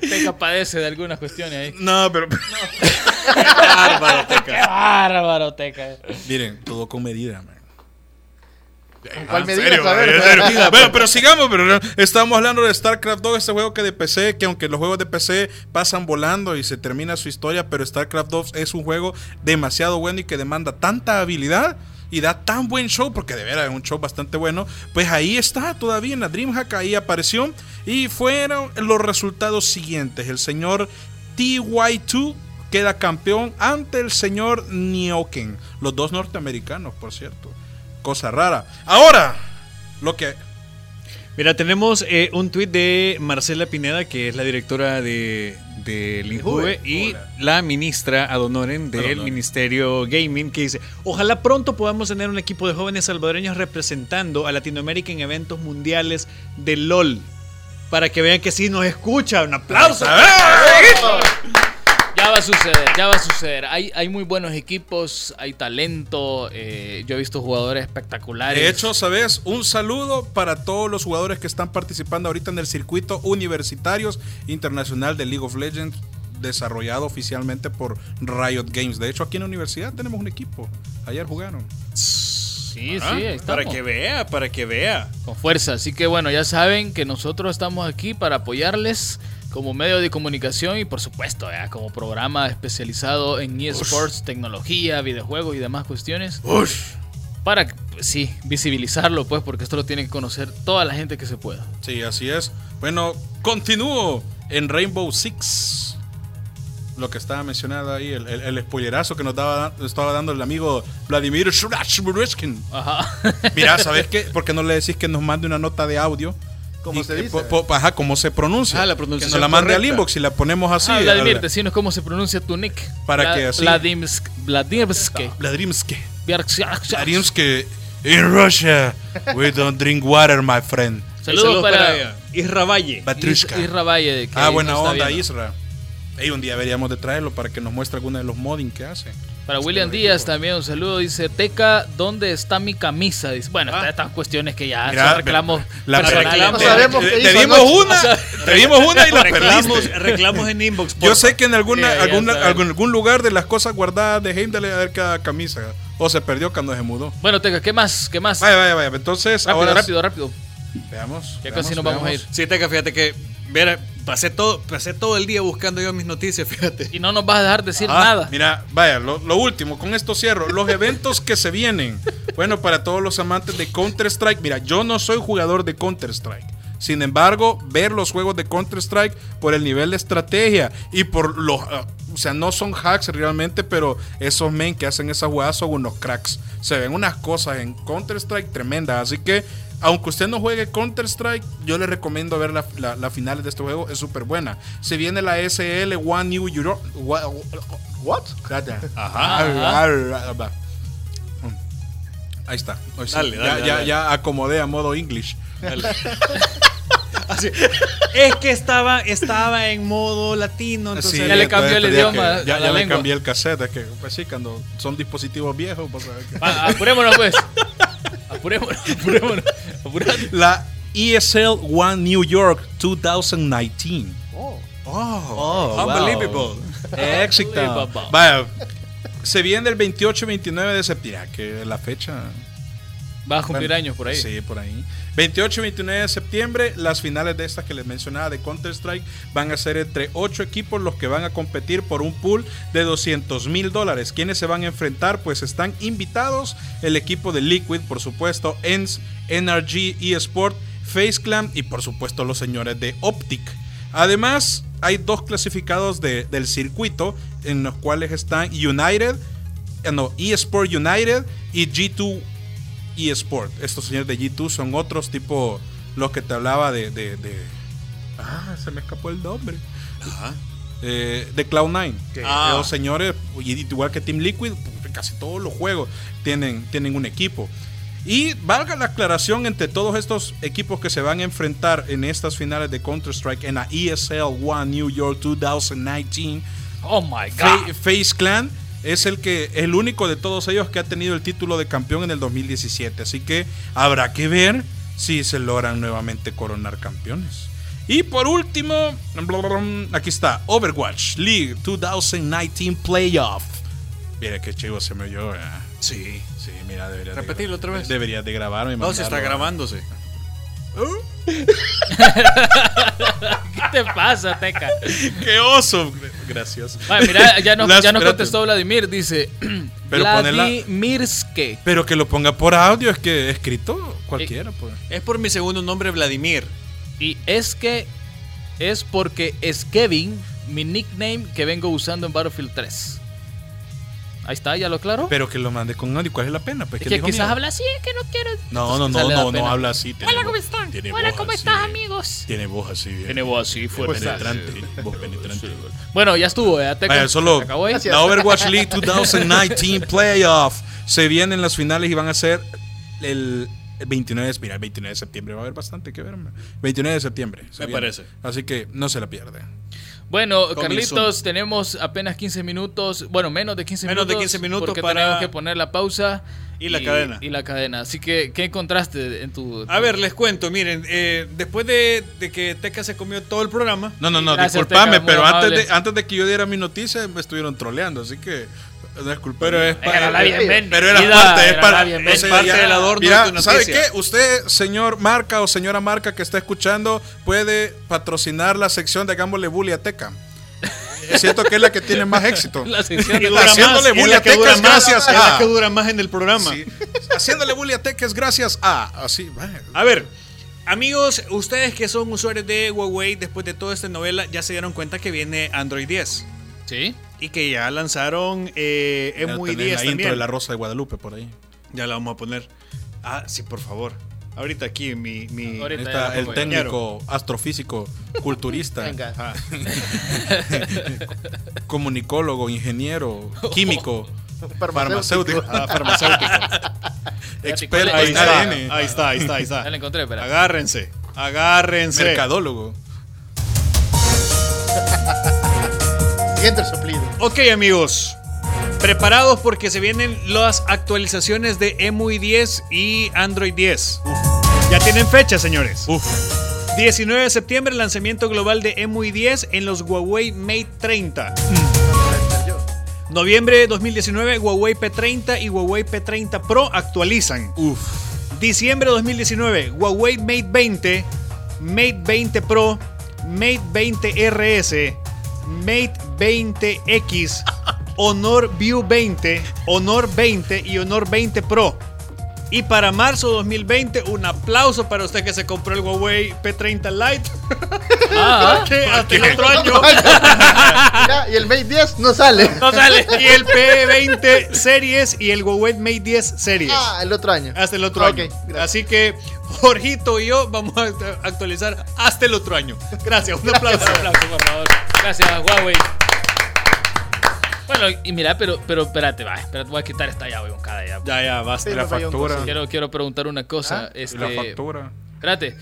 Teca padece de algunas cuestiones ahí. no, pero. Bárbaro, ¡Qué Teca. bárbaro, Teca! Miren, todo con medida, man. ¿Con cuál Ah, medida? ¿en serio. Bueno, pero sigamos, pero no, estamos hablando de StarCraft 2, este juego que de PC, que aunque los juegos de PC pasan volando y se termina su historia, pero StarCraft 2 es un juego demasiado bueno y que demanda tanta habilidad y da tan buen show, porque de veras es un show bastante bueno, pues ahí está todavía en la DreamHack, ahí apareció y fueron los resultados siguientes. El señor TY2 queda campeón ante el señor Nioken, los dos norteamericanos, por cierto. Cosa rara. Ahora, lo que Mira, tenemos eh, un tuit de Marcela Pineda, que es la directora de, de Linjuve, y Hola. la ministra ad honorem del. Ministerio Gaming, que dice, ojalá pronto podamos tener un equipo de jóvenes salvadoreños representando a Latinoamérica en eventos mundiales de LOL. Para que vean que sí nos escucha. Un aplauso. Ya va a suceder, ya va a suceder. Hay, hay muy buenos equipos, hay talento. eh, yo he visto jugadores espectaculares. De hecho, ¿sabes? Un saludo para todos los jugadores que están participando ahorita en el circuito universitarios internacional de League of Legends, desarrollado oficialmente por Riot Games. De hecho, aquí en la universidad tenemos un equipo. Ayer jugaron. sí, Ah, sí, ahí estamos. para que vea, para que vea. Con fuerza. Así que bueno, ya saben que nosotros estamos aquí para apoyarles como medio de comunicación y por supuesto, ya, como programa especializado en eSports, tecnología, videojuegos y demás cuestiones. Para, pues, sí, visibilizarlo, pues, porque esto lo tiene que conocer toda la gente que se pueda. Sí, así es. Bueno, continúo en Rainbow Six. Lo que estaba mencionado ahí, el, el, el spoilerazo que nos daba, estaba dando el amigo Vladimir Shurashbureskin. Ajá. Mira, ¿sabes [laughs] qué? ¿Por qué no le decís que nos mande una nota de audio Como Y se que dice. po- po- ajá, cómo se pronuncia. Ah, la que pronunciación nos la mande al correcta. inbox y la ponemos así. ah, Vladimir, la- decinos cómo se pronuncia tu nick. Para Vla- que así- Vladimsk- Vladimski. Vladimski. Vladimski. Vladimski. In Russia, we don't drink water, my friend. Saludos para ella. Isra Valle. Batrushka. Isra Valle. que Ah, buena onda, viendo. Isra. Ey, un día deberíamos de traerlo para que nos muestre alguno de los modding que hace. Para William Díaz también un saludo. Dice, Teca, ¿dónde está mi camisa? Dice, bueno, Ah. estas cuestiones que ya Mira, son reclamos la- personales. sabemos te dimos una, [laughs] te dimos una y la reclamos, perdiste. reclamos en inbox. Yo sé que en alguna, Sí, alguna- algún, algún lugar de las cosas guardadas de Heimdall debe haber cada camisa. O se perdió cuando se mudó. Bueno, Teca, ¿qué más? ¿Qué más? Vaya, vaya, vaya. Entonces, rápido, ahora rápido, rápido. Veamos. Ya veamos, casi nos vamos a ir. Sí, Teca, fíjate que. Mira, pasé todo, pasé todo el día buscando yo mis noticias, [laughs] fíjate. Y no nos vas a dejar decir Ah, nada. Mira, vaya, lo, lo último, con esto cierro. Los eventos que se vienen. Bueno, para todos los amantes de Counter-Strike, mira, yo no soy jugador de Counter-Strike. Sin embargo, ver los juegos de Counter-Strike por el nivel de estrategia y por los. ah, o sea, no son hacks realmente, pero esos men que hacen esas jugadas son unos cracks. Se ven unas cosas en Counter-Strike tremendas. Así que, aunque usted no juegue Counter-Strike, yo le recomiendo ver la, la- la finales de este juego. Es súper buena. Se viene la SL One New Europe. What? Ajá. Ahí está. Ahí sí. Dale, ya, dale, ya, dale. ya acomodé a modo English. Dale. [laughs] Así, Es que estaba, estaba en modo latino, entonces Sí, ya le cambió el idioma que- ya ya le cambié el cassette. Es que, pues sí, cuando son dispositivos viejos, pues. Ah, [laughs] apurémonos, pues. Apurémonos, apurémonos. Apurate. La ESL One New York 2019. Oh, Unbelievable. Éxito. Unbelievable. Vaya, se viene el 28 y 29 de septiembre. Que la fecha. Va a cumplir Bueno, años por ahí. Sí, por ahí. 28 y 29 de septiembre, las finales de estas que les mencionaba de Counter-Strike van a ser entre 8 equipos los que van a competir por un pool de 200 mil dólares. ¿Quiénes se van a enfrentar? Pues están invitados el equipo de Liquid, por supuesto, ENS, NRG, eSport, FaceClan y por supuesto los señores de Optic. Además, hay dos clasificados de- del circuito en los cuales están United, eh, no, eSport United y G2 eSport. Estos señores de G2 son otros tipo los que te hablaba de, de- de- Ah, se me escapó el nombre. Ajá. Eh, de Cloud9. Que Ah. Los señores, igual que Team Liquid, casi todos los juegos tienen, tienen un equipo. Y valga la aclaración entre todos estos equipos que se van a enfrentar en estas finales de Counter-Strike en la ESL One New York 2019. Oh my god. Face Clan es el que el único de todos ellos que ha tenido el título de campeón en el 2017. Así que habrá que ver si se logran nuevamente coronar campeones. Y por último, aquí está Overwatch League 2019 Playoff. Mira qué chivo se me oyó. Sí. Sí, mira, debería Repetirlo otra vez. Deberías de grabarme. No, se está mandarlo. [laughs] ¿Qué te pasa, Teca? ¡Qué oso! Gracias. Vale, mira, ya nos, Las- ya nos contestó Vladimir. Dice: [clears throat] Pero ponela- Vladimirske. Pero que lo ponga por audio, es que escrito cualquiera. Pues. Es por mi segundo nombre, Vladimir. Y es que es porque es Kevin, mi nickname que vengo usando en Battlefield 3. Ahí está, ya lo claro. Pero que lo mande con audio. ¿Cuál es la pena? Pues Es que que quizás mío. habla así, que no quiero. No, no, no, no, no habla así. tiene Hola, ¿cómo están? tiene Hola, ¿cómo así, estás, eh, amigos? Tiene voz así. bien. Tiene voz así fuerte. penetrante. Voz penetrante. Bueno, ya estuvo, ya te Vaya, solo acabó ahí. la Overwatch League [laughs] 2019 Playoff se vienen las finales y van a ser el el 29 de, mira, el 29 de septiembre va a haber bastante que ver. hombre. 29 de septiembre. se Me viene. parece. Así que no se la pierde. Bueno, Coming Carlitos, tenemos apenas 15 minutos, bueno, menos de 15 Menos de minutos. 15 minutos porque para- tenemos que poner la pausa. Y la cadena. Y la cadena. Así que, ¿qué encontraste en tu... A ver, les cuento, miren, eh, después de, de que Teca se comió todo el programa, No, no, no, Gracias, disculpame, Teca, pero antes de, antes de que yo diera mi noticia me estuvieron troleando, así que no es culpa Pero es pa- Era la bienvenida. Pero era parte, es para, la parte ya- del adorno Mira, de tu ¿sabe qué? Usted, señor Marca o señora Marca que está escuchando, puede patrocinar la sección de Hagámosle Bully a Teca. [laughs] Es cierto que es la que tiene más éxito. La sección de- dura más, haciéndole es bully a que Teca más, gracias es la a- que dura más en el programa. Sí. Haciéndole bully a Teca es gracias a. Así. A ver, amigos, ustedes que son usuarios de Huawei, después de toda esta novela, ya se dieron cuenta que viene Android 10 Sí. y que ya lanzaron eh, Ya muy tenés 10 la intro de la Rosa de Guadalupe por ahí. Ya la vamos a poner. Ah, sí, por favor. Ahorita aquí mi... Ahorita. Está el técnico, astrofísico, culturista, [laughs] Venga. Ah, [laughs] comunicólogo, ingeniero, [laughs] químico, Farmacéutico. farmacéutico, ah, farmacéutico. experto Ahí está, ADN, ahí está, ahí está, ahí Ya la encontré, espera. Agárrense, agárrense. mercadólogo. Siente el soplido. Ok, amigos. Preparados porque se vienen las actualizaciones de EMUI 10 y Android 10. Ya tienen fecha, señores. Uf, 19 de septiembre, lanzamiento global de EMUI 10 en los Huawei Mate 30. Noviembre de 2019, Huawei P30 y Huawei P30 Pro actualizan. uf. Diciembre de 2019, Huawei Mate 20, Mate 20 Pro, Mate 20 RS, Mate 20X, Honor View 20, Honor 20 y Honor 20 Pro. Y para marzo 2020, un aplauso para usted que se compró el Huawei P30 Lite. Ah, [laughs] que hasta el otro año. [laughs] Mira, y el Mate 10 no sale. No sale. Y el P20 Series y el Huawei Mate 10 Series. Ah, el otro año. Hasta el otro año. gracias. Así que Jorgito y yo vamos a actualizar hasta el otro año. Gracias, un aplauso. un aplauso, por favor. Gracias, Huawei. Bueno, y mira, pero, pero espérate, va, espérate, voy a quitar esta llave con cada llave. Ya, ya, basta. Sí, la factura. Quiero, quiero preguntar una cosa. Ah, este, la factura. Espérate.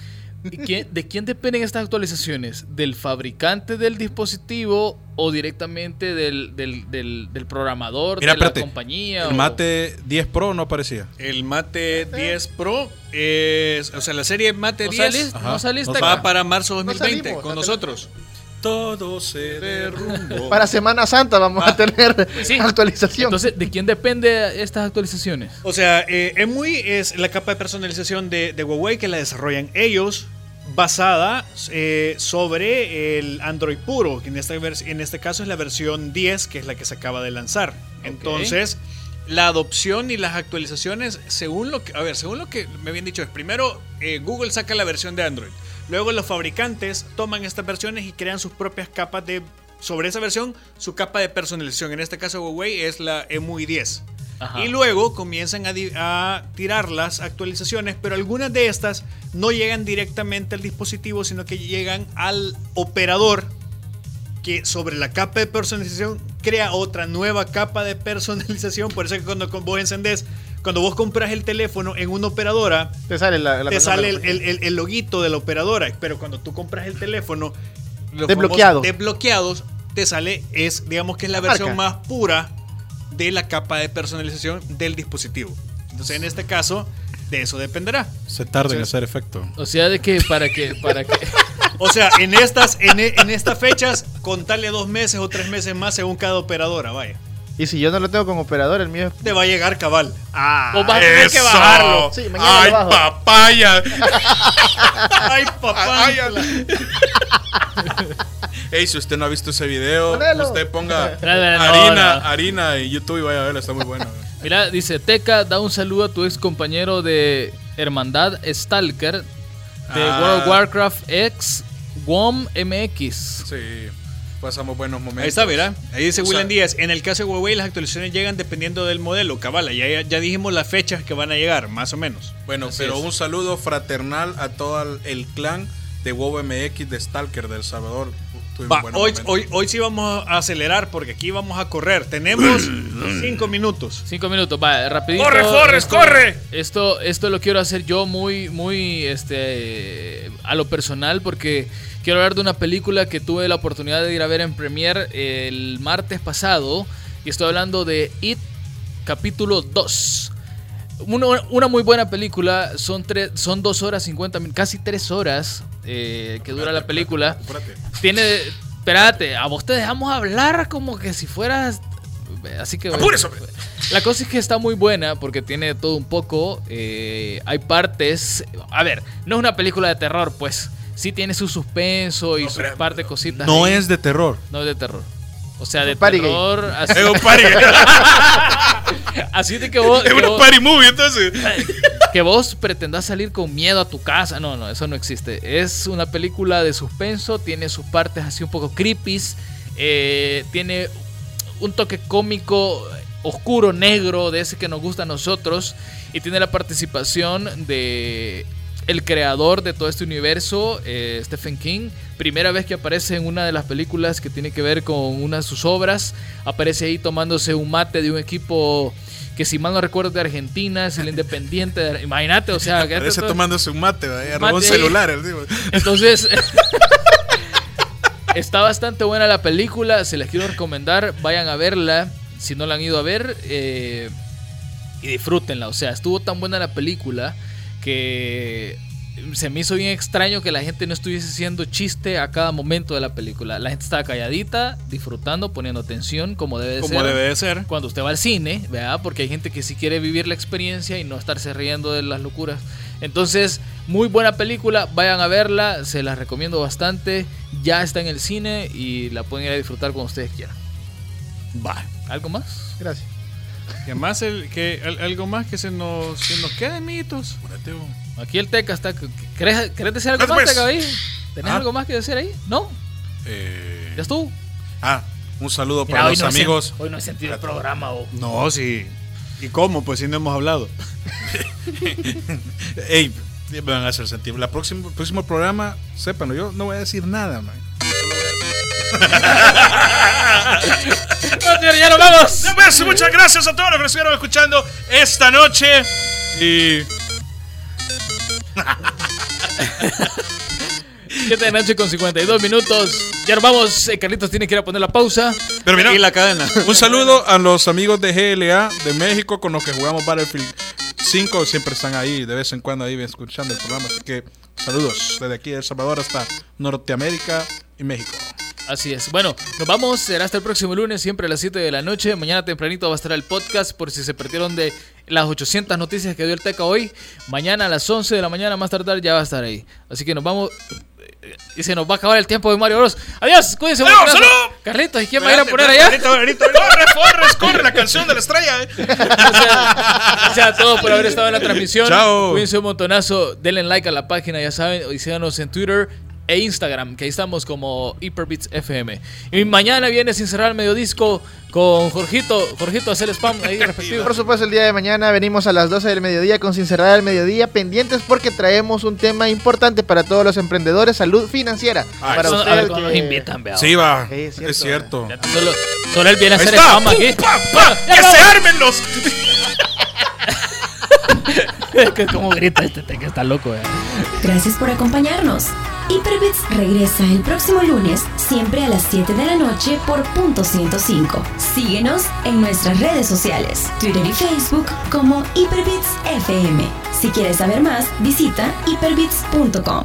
¿y quién- ¿De quién dependen estas actualizaciones? ¿Del fabricante del dispositivo o directamente del, del, del, del programador Mira, de la espérate. compañía? El o- Mate 10 Pro no aparecía. El Mate 10 Pro es, o sea, la serie Mate ¿No 10 saliste, Ajá. no saliste No acá? va para marzo 2020 salimos, con nosotros. Todo se derrumbó. Para Semana Santa vamos a tener Sí. actualización. Entonces, ¿de quién depende estas actualizaciones? O sea, eh, EMUI es la capa de personalización de, de Huawei que la desarrollan ellos basada eh, sobre el Android puro, que en este, en este caso es la versión 10, que es la que se acaba de lanzar. Entonces, la adopción y las actualizaciones, según lo que, a ver, según lo que me habían dicho, es primero eh, Google saca la versión de Android, luego los fabricantes toman estas versiones y crean sus propias capas de sobre esa versión, su capa de personalización. En este caso Huawei es la EMUI 10. Ajá. Y luego comienzan a, tirar las actualizaciones, pero algunas de estas no llegan directamente al dispositivo, sino que llegan al operador que sobre la capa de personalización crea otra nueva capa de personalización. Por eso es que cuando vos encendés, cuando vos compras el teléfono en una operadora, te sale la, la te sale el, el- el- el loguito de la operadora, pero cuando tú compras el teléfono los Desbloqueado. desbloqueados, te sale, es, digamos que es la La versión marca. más pura de la capa de personalización del dispositivo. Entonces, en este caso, de eso dependerá. Se tarda en hacer efecto. O sea, de que para que para que [laughs] O sea, en estas, en, en estas fechas, contarle dos meses o tres meses más según cada operadora, vaya. Y si yo no lo tengo como operador, el mío es. Te va a llegar cabal. Ah, vos vas a tener que bajarlo. Sí, mañana ¡Ay, lo bajo. papaya! [laughs] Ay, papá. Ay, Ey, si usted no ha visto ese video, Ponelo. usted ponga [laughs] harina, harina en YouTube y vaya a verlo, está muy bueno. [laughs] Mira, dice Teca, da un saludo a tu ex compañero de Hermandad Stalker de Ah. World of Warcraft X WOM MX. Sí, pasamos buenos momentos. Ahí está, mira. Ahí dice O William sea- Díaz. En el caso de Huawei, las actualizaciones llegan dependiendo del modelo. Cabala, ya, ya dijimos las fechas que van a llegar, más o menos. Bueno, Así pero es. un saludo fraternal a todo el, el clan de WoW MX de Stalker de El Salvador. Va, hoy, hoy, hoy sí vamos a acelerar porque aquí vamos a correr. Tenemos [clears throat] cinco minutos. Cinco minutos, va, rapidito. ¡Corre, Forrest, Esto- corre! Esto, esto lo quiero hacer yo muy, muy, este, a lo personal porque quiero hablar de una película que tuve la oportunidad de ir a ver en premiere el martes pasado y estoy hablando de It capítulo 2. Una, una muy buena película, son, tres, son dos horas 50 minutos, casi tres horas eh, que dura la película. Espérate. Tiene. Espérate, a vos te dejamos hablar como que si fueras. Así que. Apúrese. La cosa es que está muy buena porque tiene todo un poco. eh, hay partes. A ver, no es una película de terror, pues. Sí tiene su suspenso y No, su parte de cositas. No ahí. es de terror. No es de terror. O sea, de party terror. Así, Es un party, así de que vos. es vos- party movie, entonces. que vos pretendas salir con miedo a tu casa. No, no, eso no existe. Es una película de suspenso, tiene sus partes así un poco creepy, eh, tiene un toque cómico, oscuro, negro, de ese que nos gusta a nosotros, y tiene la participación de el creador de todo este universo, eh, Stephen King. Primera vez que aparece en una de las películas que tiene que ver con una de sus obras. Aparece ahí tomándose un mate de un equipo que si mal no recuerdo de Argentina, es el Independiente. de- Imagínate, o sea, que Parece tomándose un mate. Robó un celular. el tipo. entonces, [laughs] está bastante buena la película, se les quiero recomendar, vayan a verla, si no la han ido a ver, eh, y disfrútenla. O sea, estuvo tan buena la película que se me hizo bien extraño que la gente no estuviese haciendo chiste a cada momento de la película. La gente estaba calladita, disfrutando, poniendo atención, como debe de Como ser debe de ser. cuando usted va al cine, ¿verdad? Porque hay gente que sí quiere vivir la experiencia y no estarse riendo de las locuras. Entonces, muy buena película, vayan a verla, se las recomiendo bastante. Ya está en el cine y la pueden ir a disfrutar cuando ustedes quieran. Va. ¿Algo más? Gracias. Que más el, que, al- algo más que se nos, se nos quede, vos. Aquí el Teca está. ¿Querés, querés decir algo Pues, más, pues. Teca? ahí? ¿Tenés Ah. algo más que decir ahí? ¿No? Eh, ¿Ya estuvo? ah, un saludo Mira, para los no amigos. hoy no he sentido el programa. oh. No, sí. ¿Y cómo? Pues si no hemos hablado. [laughs] Ey, me van a hacer sentir. La próxima, el próximo programa, sépanlo, yo no voy a decir nada, man. [laughs] Ya nos vamos. Muchas gracias a todos los que nos estuvieron escuchando esta noche. Y [laughs] 7 de noche con 52 minutos. Ya nos vamos. Eh, Carlitos tiene que ir a poner la pausa. Pero mira, Y la cadena. un saludo a los amigos de GLA de México con los que jugamos Battlefield 5. Siempre están ahí, de vez en cuando ahí escuchando el programa. Así que saludos desde aquí de El Salvador hasta Norteamérica y México. Así es. Bueno, nos vamos. Será hasta el próximo lunes, siempre a las 7 de la noche. Mañana tempranito va a estar el podcast por si se perdieron de las 800 noticias que dio el Teca hoy. Mañana a las 11 de la mañana, más tardar, ya va a estar ahí. Así que nos vamos. Y se nos va a acabar el tiempo de Mario Bros. Adiós, cuídense. ¡Adiós, mucho. salud! Carlitos, ¿y quién va a ir a poner allá? ¡Corre, Forrest! ¡Corre la canción de la estrella! eh. [laughs] Gracias a todos por haber estado en la transmisión. Chao. Cuídense un montonazo. Denle like a la página, ya saben. Y síganos en Twitter e Instagram, que ahí estamos como Hyperbits FM. Y mañana viene sin cerrar el medio disco con Jorgito. Jorgito, hacer spam ahí [laughs] respectivo. Por supuesto, el día de mañana venimos a las 12 del mediodía con Sin Cerrar el Mediodía, pendientes porque traemos un tema importante para todos los emprendedores, salud financiera. Ay, para Eso- usted a ver que- cuando nos invitan, vea. Sí, va. Sí, es es cierto. cierto. Solo, solo él viene a hacer spam aquí. ¡Pum, pa, pa! Ya ¡Que vamos. se armen los! [laughs] Como grita este que está loco, eh. Gracias por acompañarnos. Hyperbits regresa el próximo lunes, siempre a las 7 de la noche por punto 105. Síguenos en nuestras redes sociales, Twitter y Facebook como Hyperbits FM. Si quieres saber más, visita hyperbits.com.